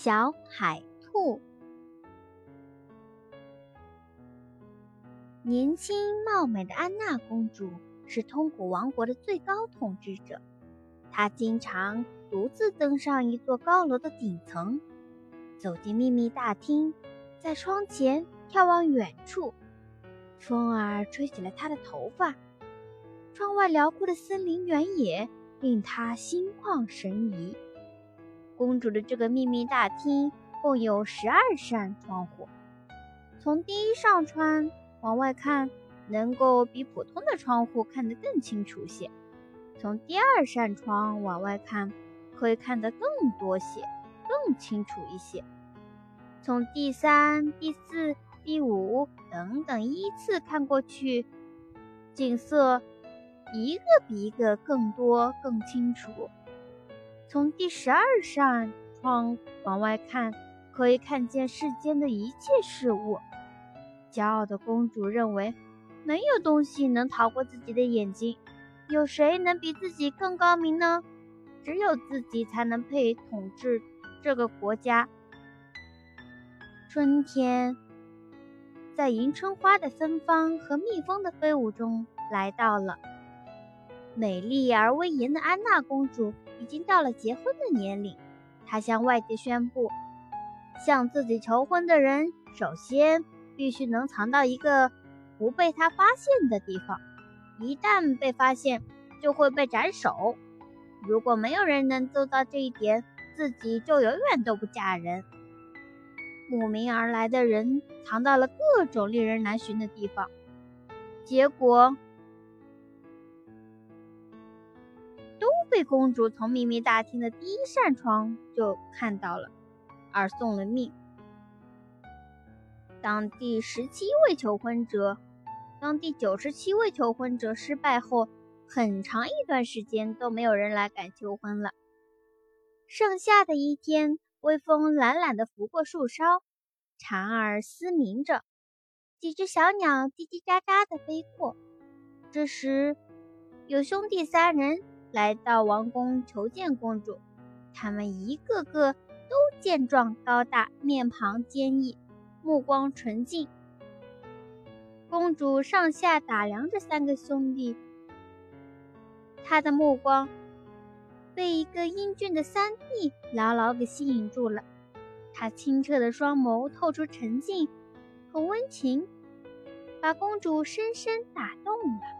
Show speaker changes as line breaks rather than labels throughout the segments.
小海兔，年轻貌美的安娜公主是通古王国的最高统治者。她经常独自登上一座高楼的顶层，走进秘密大厅，在窗前眺望远处，风儿吹起了她的头发。窗外辽阔的森林原野令她心旷神怡。公主的这个秘密大厅共有十二扇窗户，从第一扇窗往外看，能够比普通的窗户看得更清楚些；从第二扇窗往外看，可以看得更多些、更清楚一些；从第三、第四、第五等等依次看过去，景色一个比一个更多、更清楚。从第十二扇窗往外看，可以看见世间的一切事物。骄傲的公主认为，没有东西能逃过自己的眼睛。有谁能比自己更高明呢？只有自己才能配统治这个国家。春天，在迎春花的芬芳和蜜蜂的飞舞中来到了。美丽而威严的安娜公主。已经到了结婚的年龄，她向外界宣布，向自己求婚的人首先必须能藏到一个不被他发现的地方，一旦被发现就会被斩首。如果没有人能做到这一点，自己就永远都不嫁人。慕名而来的人藏到了各种令人难寻的地方，结果。被公主从秘密大厅的第一扇窗就看到了，而送了命。当第十七位求婚者，当第九十七位求婚者失败后，很长一段时间都没有人来敢求婚了。盛夏的一天，微风懒懒地拂过树梢，蝉儿嘶鸣着，几只小鸟叽叽喳喳地飞过。这时，有兄弟三人。来到王宫求见公主，他们一个个都健壮高大，面庞坚毅，目光纯净。公主上下打量着三个兄弟，她的目光被一个英俊的三弟牢牢给吸引住了。他清澈的双眸透出沉静和温情，把公主深深打动了。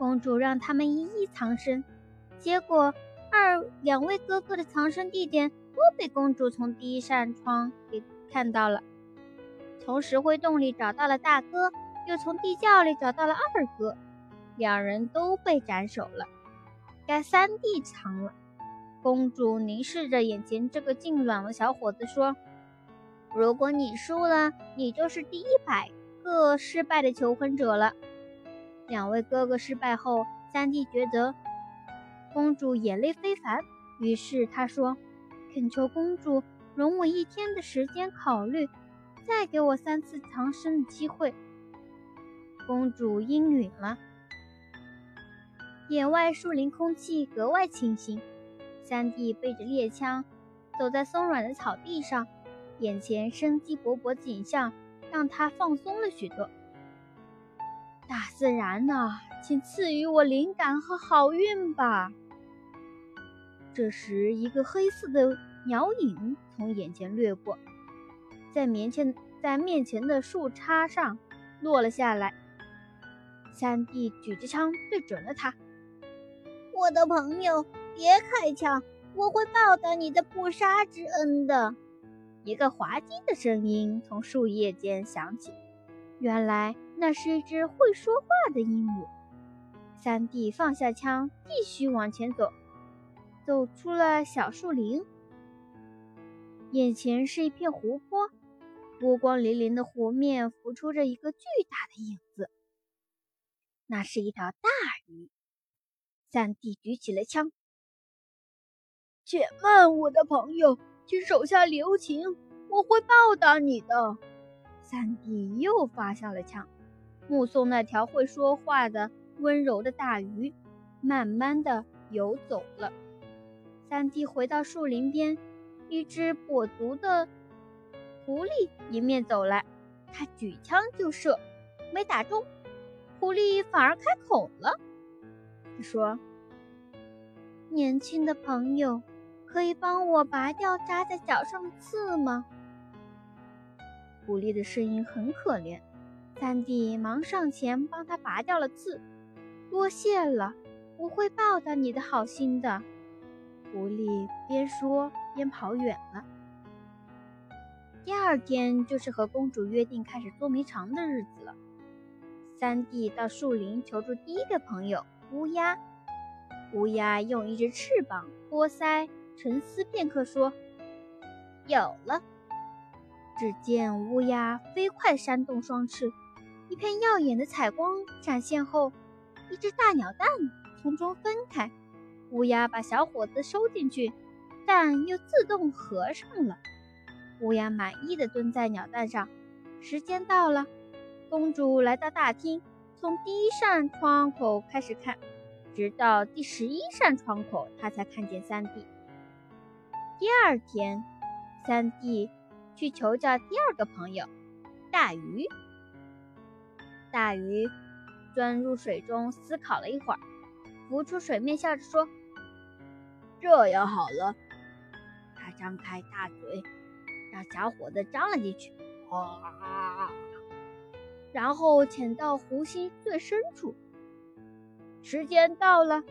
公主让他们一一藏身，结果二两位哥哥的藏身地点都被公主从第一扇窗给看到了。从石灰洞里找到了大哥，又从地窖里找到了二哥，两人都被斩首了。该三弟藏了。公主凝视着眼前这个净卵的小伙子说：“如果你输了，你就是第一百个失败的求婚者了。”两位哥哥失败后，三弟觉得公主眼泪非凡，于是他说：“恳求公主容我一天的时间考虑，再给我三次藏身的机会。”公主应允了。野外树林空气格外清新，三弟背着猎枪走在松软的草地上，眼前生机勃勃景象让他放松了许多。大自然呐，请赐予我灵感和好运吧。这时，一个黑色的鸟影从眼前掠过，在面前在面前的树杈上落了下来。三弟举着枪对准了他：“
我的朋友，别开枪，我会报答你的不杀之恩的。”
一个滑稽的声音从树叶间响起。原来那是一只会说话的鹦鹉。三弟放下枪，继续往前走，走出了小树林。眼前是一片湖泊，波光粼粼的湖面浮出着一个巨大的影子。那是一条大鱼。三弟举起了枪，
且慢，我的朋友，请手下留情，我会报答你的。
三弟又发下了枪，目送那条会说话的温柔的大鱼慢慢的游走了。三弟回到树林边，一只跛足的狐狸迎面走来，他举枪就射，没打中，狐狸反而开口了。他说：“年轻的朋友，可以帮我拔掉扎在脚上的刺吗？”狐狸的声音很可怜，三弟忙上前帮他拔掉了刺。多谢了，我会报答你的好心的。狐狸边说边跑远了。第二天就是和公主约定开始捉迷藏的日子了。三弟到树林求助第一个朋友乌鸦。乌鸦用一只翅膀托腮，沉思片刻，说：“有了。”只见乌鸦飞快扇动双翅，一片耀眼的彩光闪现后，一只大鸟蛋从中分开。乌鸦把小伙子收进去，蛋又自动合上了。乌鸦满意的蹲在鸟蛋上。时间到了，公主来到大厅，从第一扇窗口开始看，直到第十一扇窗口，她才看见三弟。第二天，三弟去求教第二个朋友大鱼。大鱼钻入水中思考了一会儿，浮出水面，笑着说。
这样好了，他张开大嘴，让小伙子张了进去，啊，
然后潜到湖心最深处。时间到了，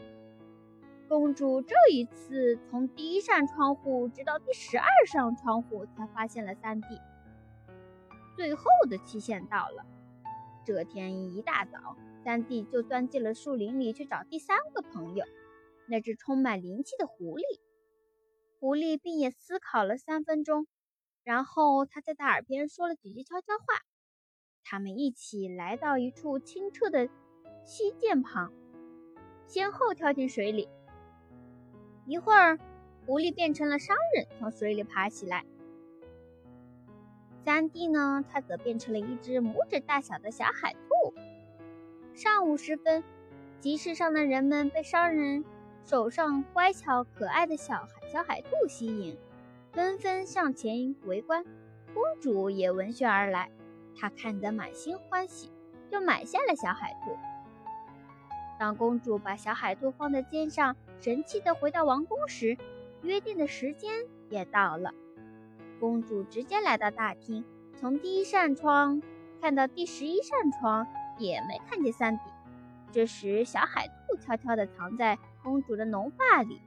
公主这一次从第一扇窗户直到第十二扇窗户才发现了三弟。最后的期限到了，这天一大早，三弟就钻进了树林里去找第三个朋友。那只充满灵气的狐狸，狐狸闭眼思考了三分钟，然后他在他耳边说了几句悄悄话。他们一起来到一处清澈的溪涧旁，先后跳进水里。一会儿，狐狸变成了商人，从水里爬起来。三弟呢，他则变成了一只拇指大小的小海兔。上午时分，集市上的人们被商人。手上乖巧可爱的小海小海兔吸引，纷纷上前围观。公主也闻讯而来，她看得满心欢喜，就买下了小海兔。当公主把小海兔放在肩上，神气地回到王宫时，约定的时间也到了。公主直接来到大厅，从第一扇窗看到第十一扇窗，也没看见三弟。这时，小海兔悄悄地藏在。公主的浓发里，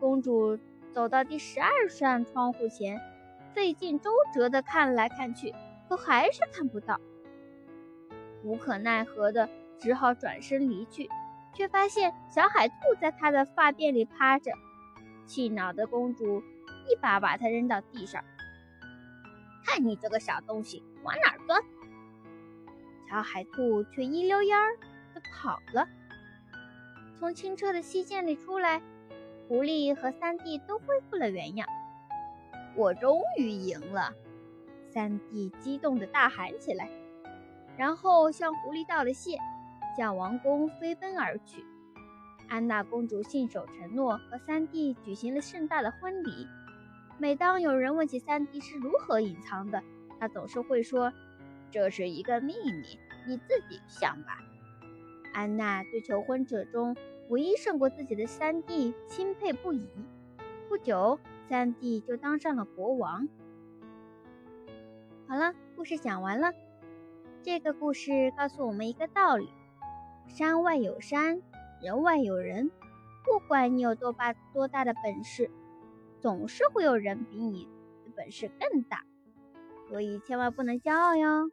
公主走到第十二扇窗户前，费尽周折地看来看去，可还是看不到。无可奈何的，只好转身离去，却发现小海兔在她的发辫里趴着。气恼的公主一把把它扔到地上：“看你这个小东西，往哪钻？”小海兔却一溜烟儿地跑了。从清澈的溪涧里出来，狐狸和三弟都恢复了原样。我终于赢了！三弟激动地大喊起来，然后向狐狸道了谢，向王宫飞奔而去。安娜公主信守承诺，和三弟举行了盛大的婚礼。每当有人问起三弟是如何隐藏的，他总是会说：“这是一个秘密，你自己想吧。”安娜对求婚者中唯一胜过自己的三弟钦佩不已。不久，三弟就当上了国王。好了，故事讲完了。这个故事告诉我们一个道理：山外有山，人外有人。不管你有多大多大的本事，总是会有人比你的本事更大。所以千万不能骄傲哟。